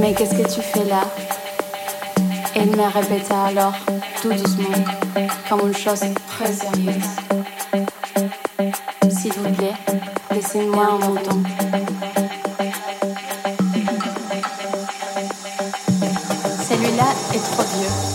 Mais qu'est-ce que tu fais là? Elle me répéta alors, tout doucement, comme une chose très sérieuse. S'il vous plaît, laissez-moi un mouton. Celui-là est trop vieux.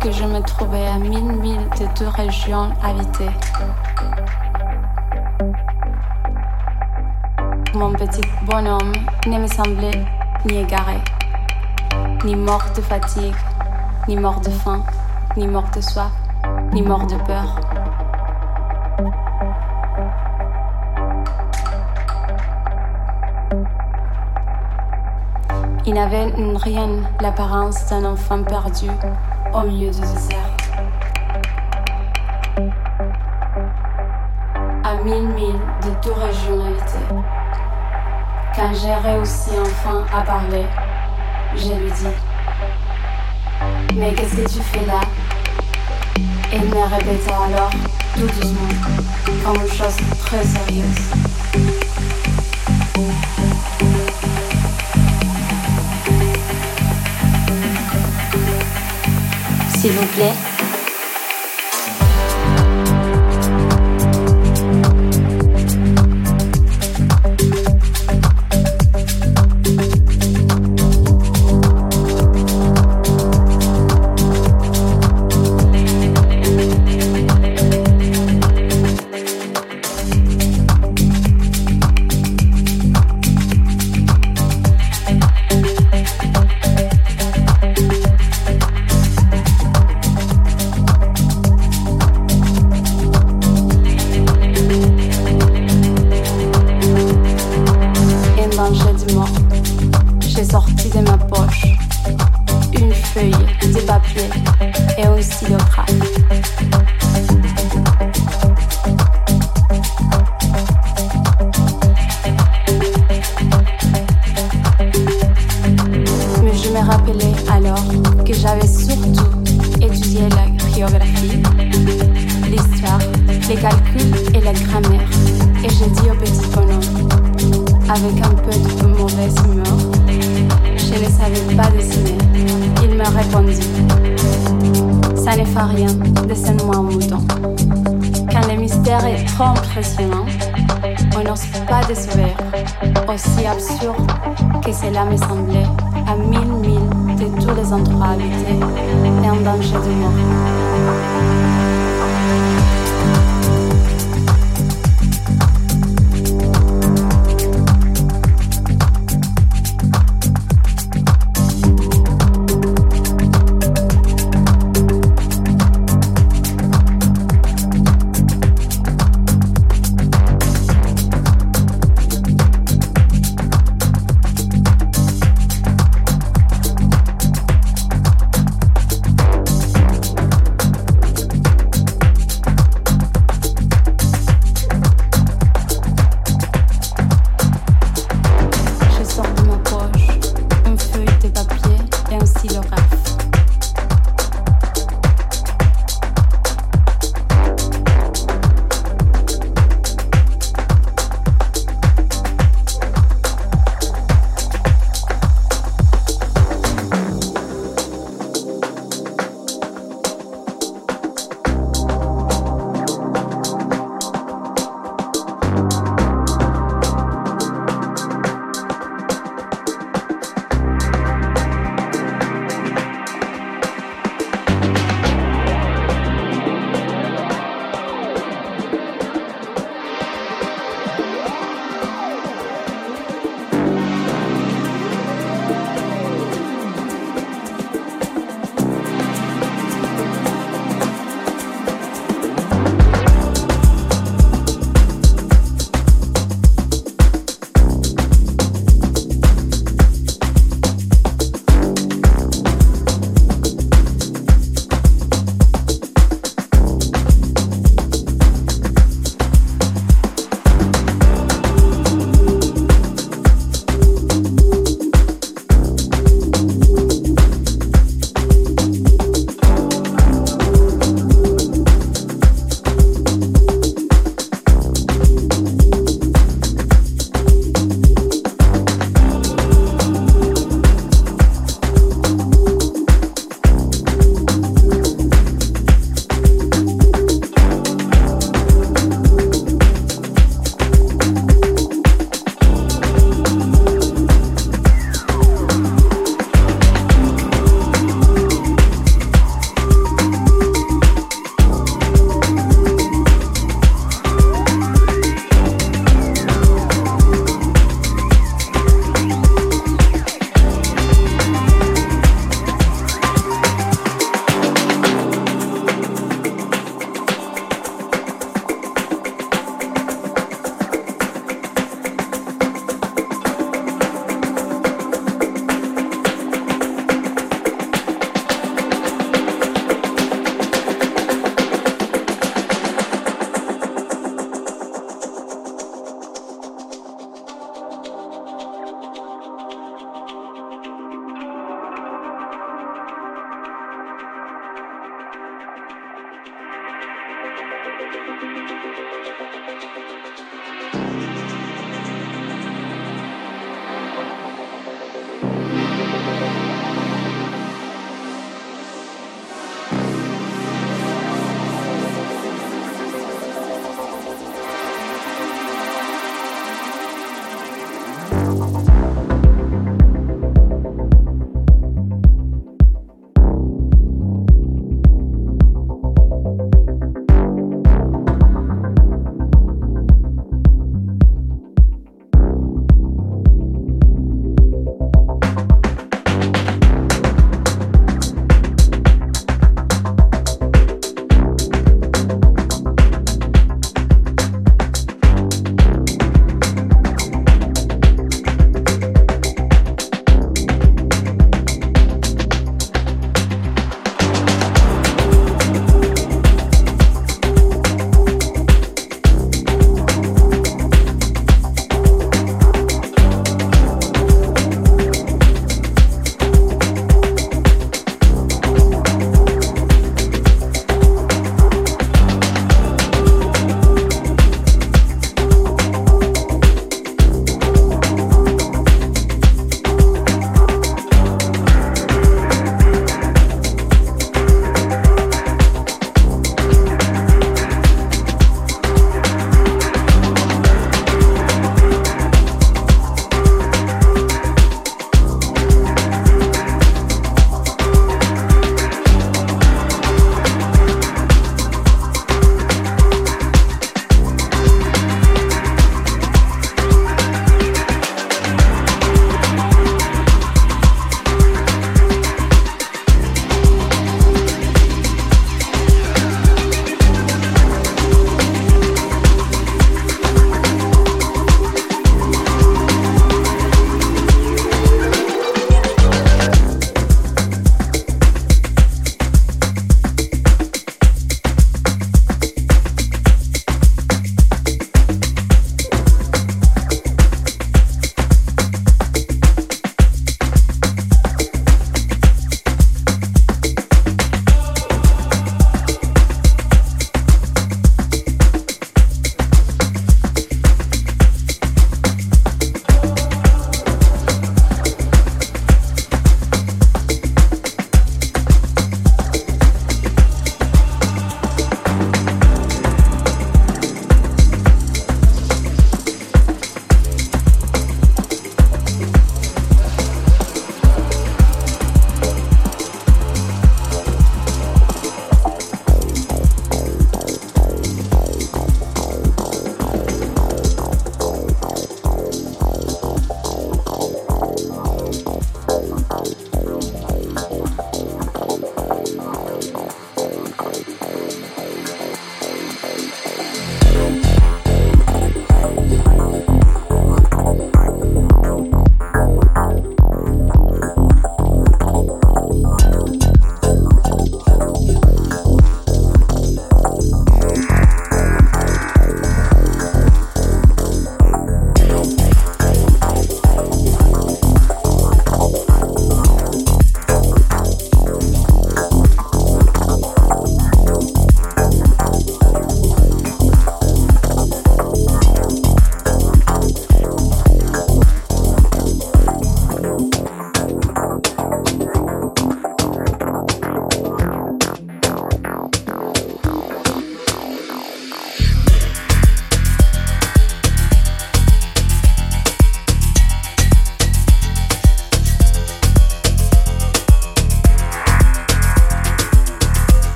Que je me trouvais à mille milles de deux régions habitées. Mon petit bonhomme ne me semblait ni égaré, ni mort de fatigue, ni mort de faim, ni mort de soif, ni mort de peur. Il n'avait rien l'apparence d'un enfant perdu au milieu du désert. À mille milles de deux régions habitées. Quand j'ai réussi enfin à parler, je lui dis Mais qu'est-ce que tu fais là? Il me répéta alors, tout doucement, comme une chose très sérieuse. S'il vous plaît.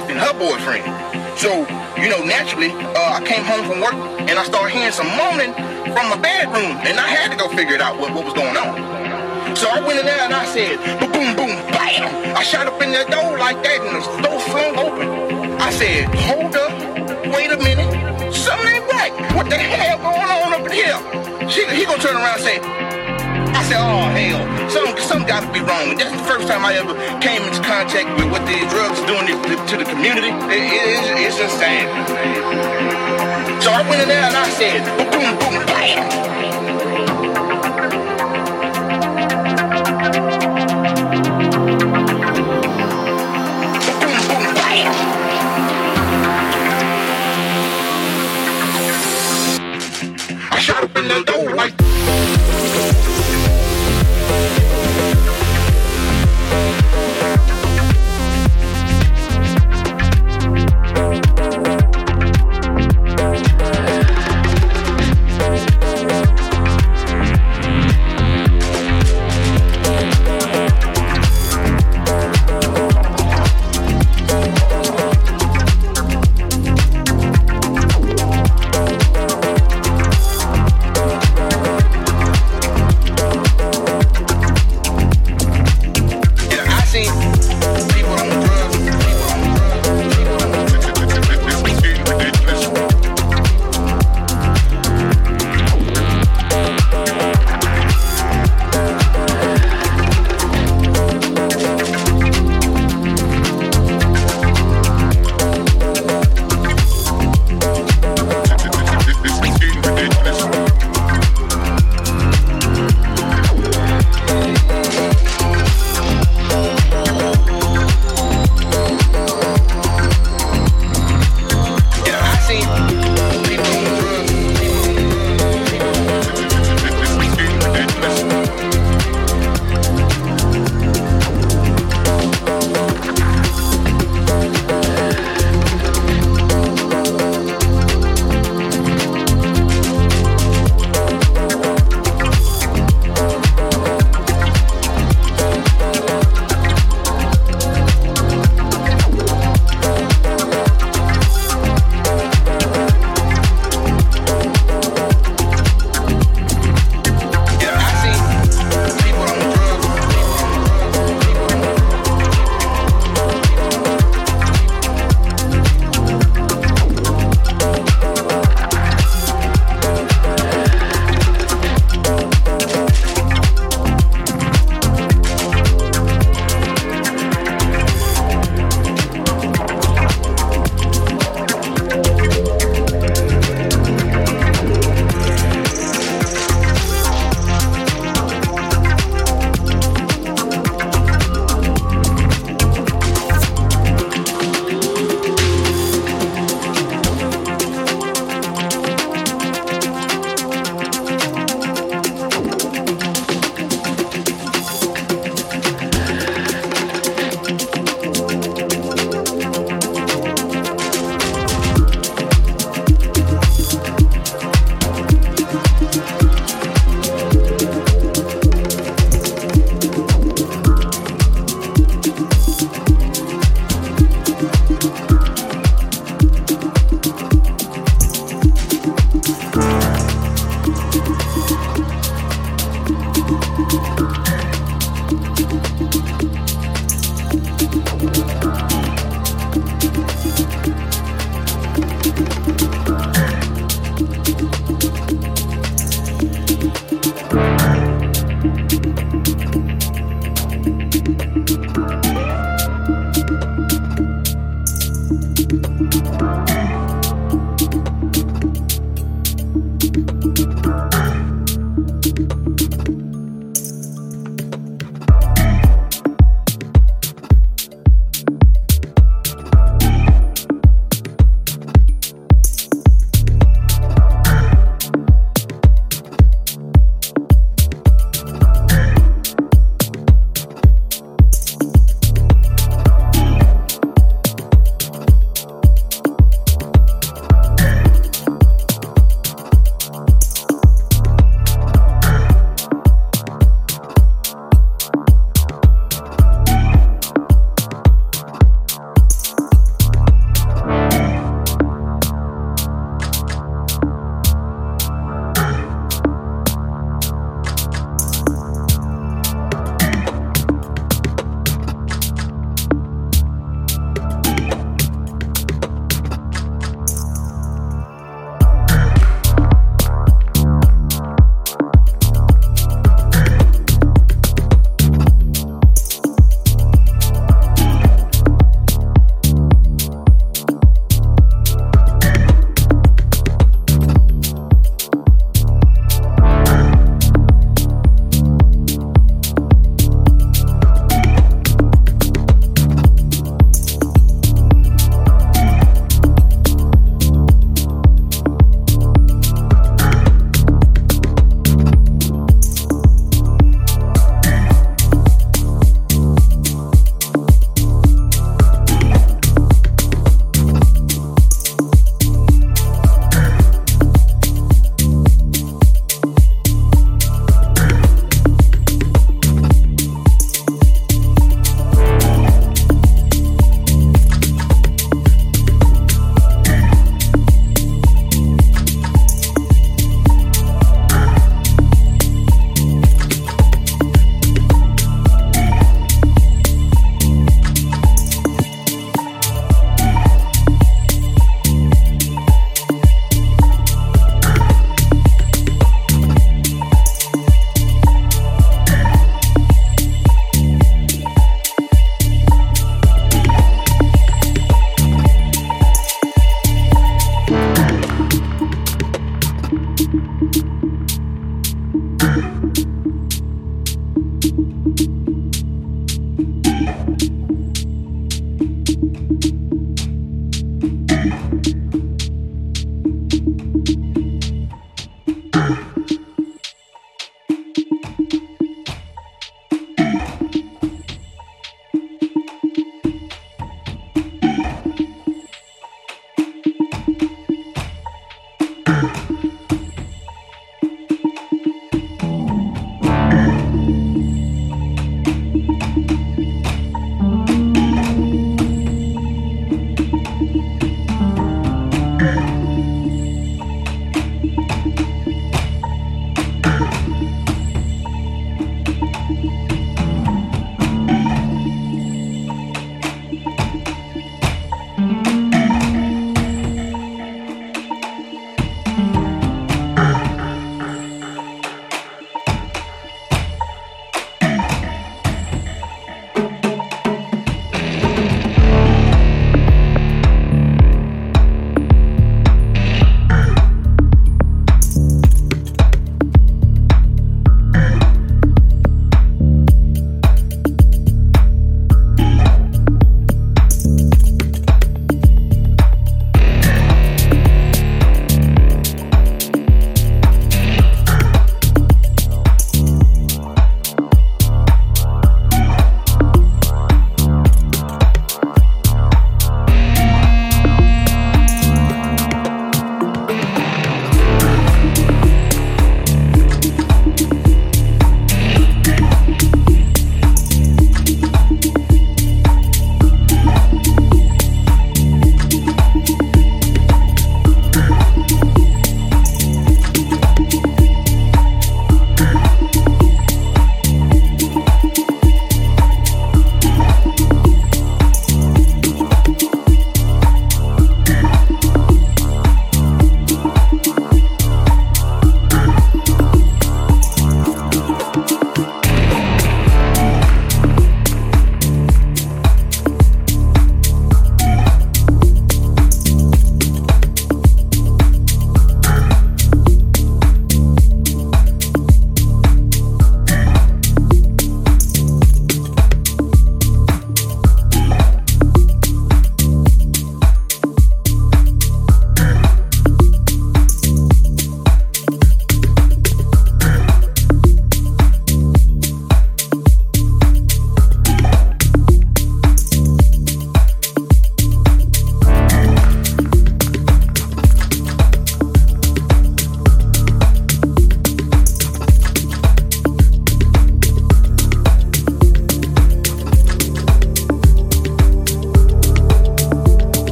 Wife and her boyfriend. So, you know, naturally, uh, I came home from work and I started hearing some moaning from my bedroom. And I had to go figure it out what, what was going on. So I went in there and I said, boom, boom, bam. I shot up in the door like that and the door flung open. I said, hold up, wait a minute. Something ain't right. What the hell going on up in here? She, he gonna turn around and say, said, oh hell, something, something gotta be wrong. And that's the first time I ever came into contact with what these drugs doing to, to the community. It, it, it's, it's sad. So I went in there and I said, boom, boom, bam.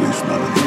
least not in